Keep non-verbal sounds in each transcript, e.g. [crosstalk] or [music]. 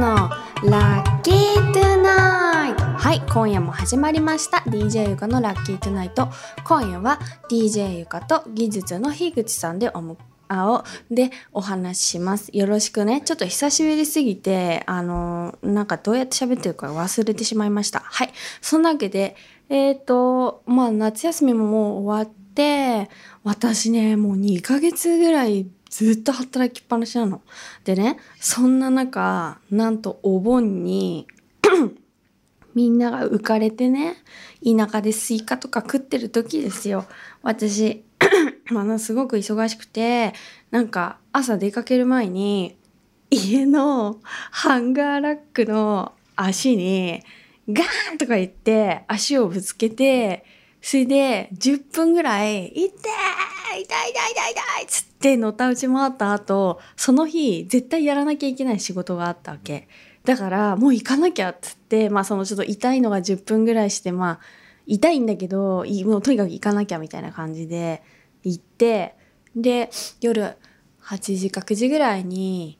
のラッキートゥナイト。はい今夜も始まりました。DJ ゆかのラッキートゥナイト。今夜は DJ ゆかと技術の樋口さんでおむあおでお話しします。よろしくね。ちょっと久しぶりすぎてあのなんかどうやって喋ってるか忘れてしまいました。はいそんなわけでえっ、とまあ夏休みももう終わって私ねもう2ヶ月ぐらいずっと働きっぱなしなの。でね、そんな中、なんとお盆に [coughs] みんなが浮かれてね、田舎でスイカとか食ってる時ですよ。私、[coughs] ものすごく忙しくて、なんか朝出かける前に、家のハンガーラックの足にガーンとか言って足をぶつけて、それで10分ぐらい、痛い痛い痛い痛い痛いっつってでのたうち回った後、その日絶対やらなきゃいけない仕事があったわけ。だからもう行かなきゃっつって、まあそのちょっと痛いのが10分ぐらいして、まあ痛いんだけど、もうとにかく行かなきゃみたいな感じで行って、で、夜8時か9時ぐらいに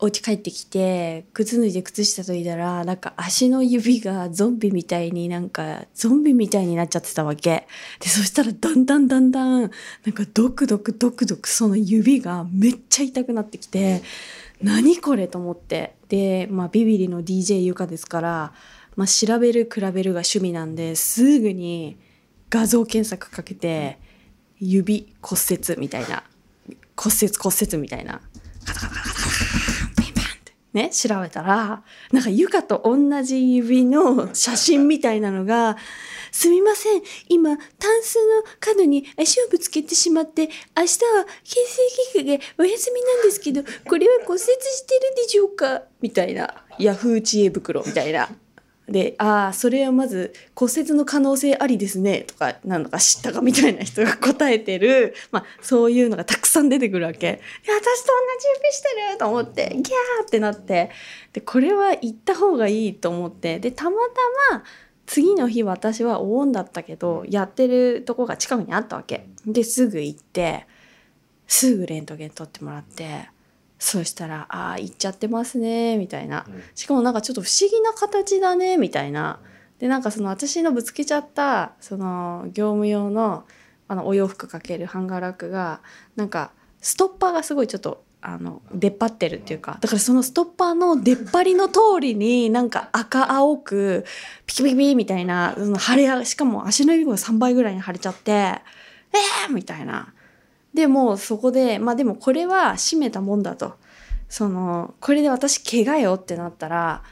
お家帰ってきて靴脱いで靴下脱いだらなんか足の指がゾンビみたいになんかゾンビみたいになっちゃってたわけ。でそしたらだんだんだんだんなんかドクドクドクドクその指がめっちゃ痛くなってきて何これと思って。でまあビビリの DJ ゆかですから、まあ、調べる比べるが趣味なんですぐに画像検索かけて指骨折みたいな骨折骨折みたいなね、調べたら、なんかゆかと同じ指の写真みたいなのが、すみません、今、タンスの角に足をぶつけてしまって、明日は形成外科でお休みなんですけど、これは骨折してるでしょうか？みたいな。ヤフー知恵袋みたいな。で、ああ、それはまず骨折の可能性ありですね、とか、なんだか知ったかみたいな人が答えてる、[laughs] まあ、そういうのがたくさん出てくるわけ。いや、私と同じ指してると思って、ギャーってなって、で、これは行った方がいいと思って、で、たまたま、次の日私はお盆だったけど、やってるとこが近くにあったわけ。で、すぐ行って、すぐレントゲン取ってもらって、そうしたら「ああ行っちゃってますね」みたいな。しかもなんかちょっと不思議な形だねみたいな。でなんかその私のぶつけちゃったその業務用のあのお洋服かけるハンガーラックがなんかストッパーがすごいちょっとあの出っ張ってるっていうかだからそのストッパーの出っ張りの通りになんか赤青くピキピキピみたいなその腫れしかも足の指が3倍ぐらいに腫れちゃってえーみたいな。でもそこでまあでもこれは閉めたもんだと。そのこれで私怪我よってなったら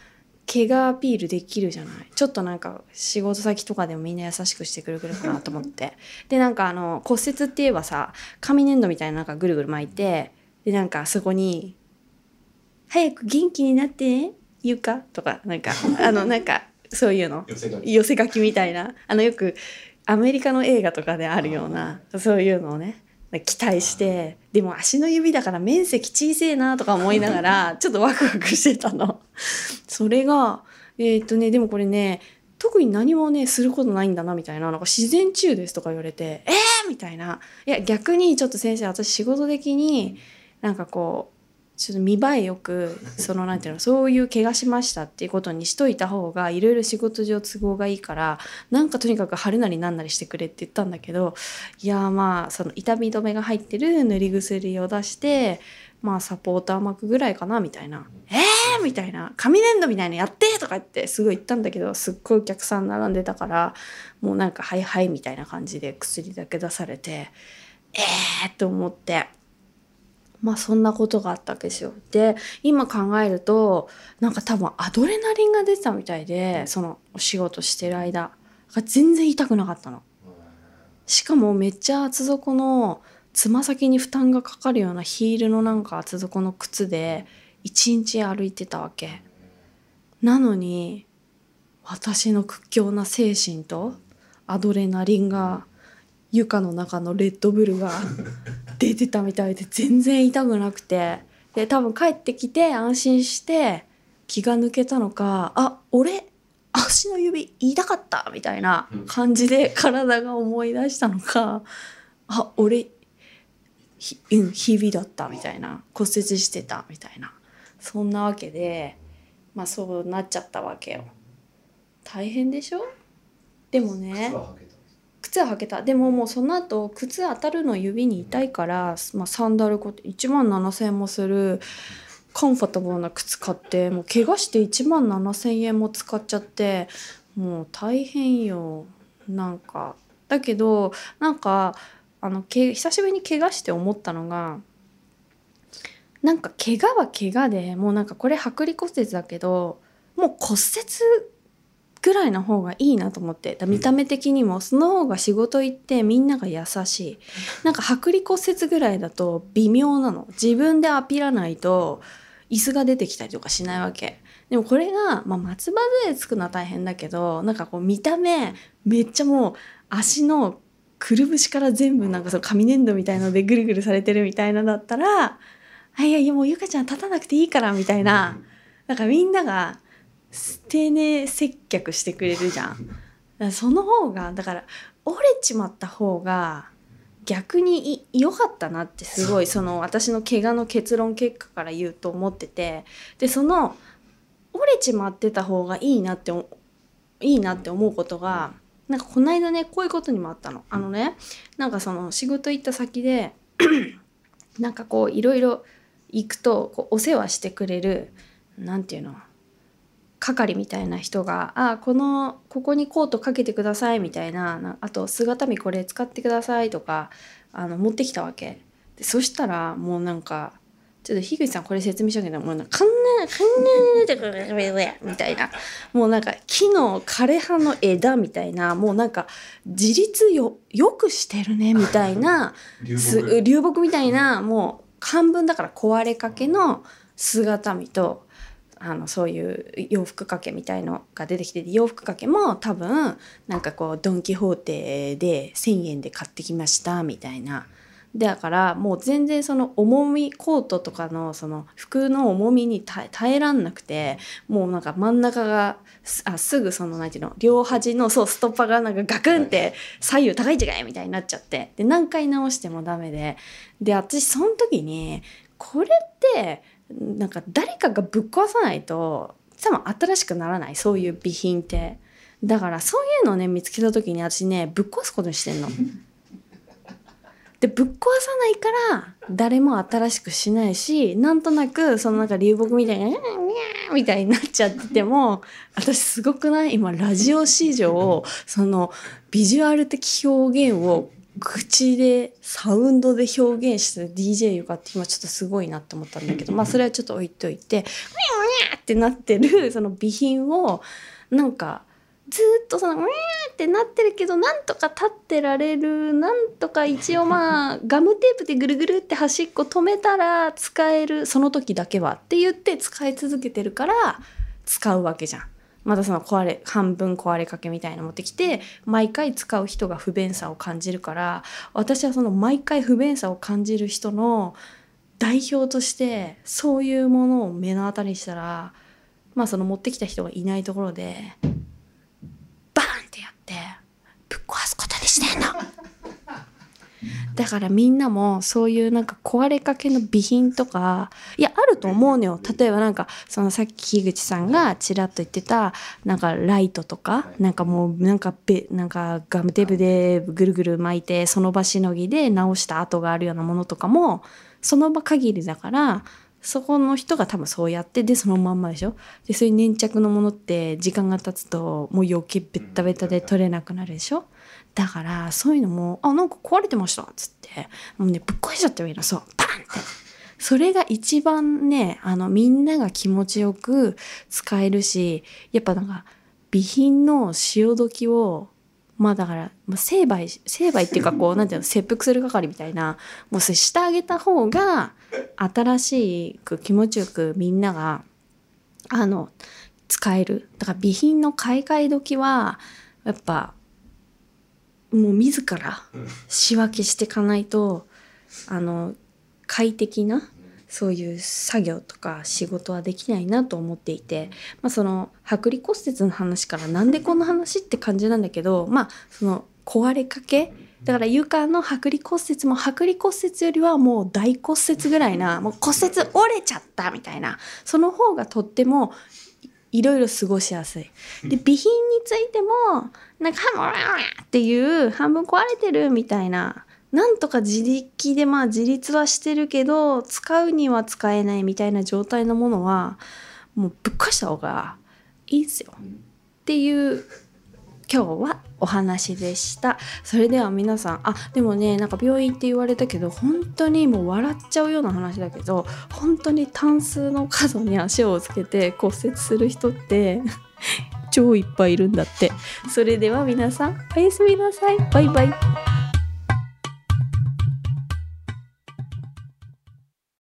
怪我アピールできるじゃない。ちょっとなんか仕事先とかでもみんな優しくしてくれるかなと思って。[laughs] でなんかあの骨折って言えばさ紙粘土みたいななんかぐるぐる巻いてでなんかそこに「早く元気になってね言うか?」とかなんかあのなんかそういうの。寄せ書き。寄せ書きみたいな。あのよくアメリカの映画とかであるようなそういうのをね期待してでも足の指だから面積小せえなとか思いながらちょっとワクワクしてたの。それがえーっとねでもこれね特に何もねすることないんだなみたいな。なんか自然中ですとか言われてえー、みたいな。いや逆にちょっと先生私仕事的になんかこうちょっと見栄えよく [laughs] そのなんていうのそういう怪我しましたっていうことにしといた方がいろいろ仕事上都合がいいからなんかとにかく貼るなりなんなりしてくれって言ったんだけどいやまあその痛み止めが入ってる塗り薬を出してまあサポーター巻くぐらいかなみたいな「えー!」みたいな「紙粘土みたいなのやって!」とか言ってすごい言ったんだけどすっごいお客さん並んでたからもうなんか「はいはい」みたいな感じで薬だけ出されてえーって思って。まあそんなことがあったわけですよ。で今考えるとなんか多分アドレナリンが出てたみたいでそのお仕事してる間が全然痛くなかったの。しかもめっちゃ厚底のつま先に負担がかかるようなヒールのなんか厚底の靴で一日歩いてたわけ。なのに私の屈強な精神とアドレナリンが床の中のレッドブルが [laughs] 出てたみたいで全然痛くなくて。で多分帰ってきて安心して気が抜けたのかあ俺足の指痛かったみたいな感じで体が思い出したのかあ俺ひうん日々だったみたいな。骨折してたみたいな。そんなわけでまあそうなっちゃったわけよ。大変でしょ？でもね靴は履けた。でももうその後靴当たるの指に痛いから、まあ、サンダル1万7,000円もするコンフォタブルな靴買ってもう怪我して1万7,000円も使っちゃってもう大変よ。なんかだけどなんかあのけ久しぶりに怪我して思ったのがなんか怪我は怪我でもうなんかこれ剥離骨折だけどもう骨折ぐらいの方がいいなと思って。見た目的にもその方が仕事行ってみんなが優しい。なんか剥離骨折ぐらいだと微妙なの。自分でアピらないと椅子が出てきたりとかしないわけ。でもこれが、まあ、松葉杖つくのは大変だけどなんかこう見た目めっちゃもう足のくるぶしから全部なんかその紙粘土みたいのでぐるぐるされてるみたいなだったら「あいやいやもうゆかちゃん立たなくていいから」みたいな。なんかみんなが丁寧接客してくれるじゃん。だその方がだから折れちまった方が逆に良かったなってすごいその私の怪我の結論結果から言うと思っててでその折れちまってた方がいいなっていいなって思うことがなんかこの間ねこういうことにもあったの。あのねなんかその仕事行った先で [clears throat] なんかこういろいろ行くとこうお世話してくれる何て言うの？係みたいな人が「あこのここにコートかけてください」みたいなあと「姿見これ使ってください」とかあの持ってきたわけ。でそしたらもうなんかちょっと樋口さんこれ説明しようけどもうなんか「こんなこんなてくれ」[laughs] みたいな。もうなんか木の枯葉の枝みたいな。もうなんか自立よよくしてるねみたいな流木。みたいな [laughs] もう半分だから壊れかけの姿見とあのそういう洋服掛けみたいのが出てきて洋服掛けも多分なんかこうドン・キホーテで1,000円で買ってきましたみたいな。だからもう全然その重みコートとかのその服の重みに耐えらんなくてもうなんか真ん中があすぐその何ていうの両端のそうストッパーがなんかガクンって左右高い違いみたいになっちゃって。で何回直してもダメで。で私その時にこれってなんか誰かがぶっ壊さないと多分新しくならないそういう備品ってだからそういうのをね見つけた時に私ねぶっ壊すことにしてんの。[laughs] でぶっ壊さないから誰も新しくしないしなんとなくそのなんか流木みたいな「にゃー」みたいになっちゃってても私すごくない？今ラジオ史上そのビジュアル的表現を口でサウンドで表現して DJ ゆかって今ちょっとすごいなって思ったんだけどまあそれはちょっと置いといて「にゃー」ってなってるその備品をなんかずっとその「ウィーってなってるけどなんとか立ってられるなんとか一応まあ [laughs] ガムテープでぐるぐるって端っこ止めたら使えるその時だけはって言って使い続けてるから使うわけじゃん。またその壊れ半分壊れかけみたいなの持ってきて毎回使う人が不便さを感じるから私はその毎回不便さを感じる人の代表としてそういうものを目の当たりにしたらまあその持ってきた人がいないところでバーンってやってぶっ壊すことにしてんの。だからみんなもそういうなんか壊れかけの備品とかいやあると思うのよ。例えばなんかそのさっき樋口さんがちらっと言ってたなんかライトとかなんかもうなんかべなんかガムテープでぐるぐる巻いてその場しのぎで直した跡があるようなものとかもその場限りだからそこの人が多分そうやってでそのまんまでしょ。でそういう粘着のものって時間が経つともう余計ベッタベタで取れなくなるでしょだからそういうのも「あなんか壊れてました」っつって。もうねぶっ壊しちゃってもいいのそう。パンって。それが一番ねあのみんなが気持ちよく使えるしやっぱなんか備品の潮時をまあだから、まあ、成敗成敗っていうかこう [laughs] なんていうの切腹する係みたいなもうそれしてあげた方が新しく気持ちよくみんながあの使える。だから備品の買い替え時はやっぱもう自ら仕分けしていかないとあの快適なそういう作業とか仕事はできないなと思っていて、まあ、その剥離骨折の話からなんでこの話って感じなんだけどまあその壊れかけだから床の剥離骨折も剥離骨折よりはもう大骨折ぐらいなもう骨折折れちゃったみたいなその方がとってもいろいろ過ごしやすい。で備品についてもなんか「ハムっていう半分壊れてるみたいななんとか自力でまあ自立はしてるけど使うには使えないみたいな状態のものはもうぶっ壊した方がいいですよっていう今日はお話でした。それでは皆さんあでもねなんか病院って言われたけど本当にもう笑っちゃうような話だけど本当にタンスの角に足をつけて骨折する人って [laughs] 超いっぱいいるんだって。それでは皆さんおやすみなさい。バイバイ。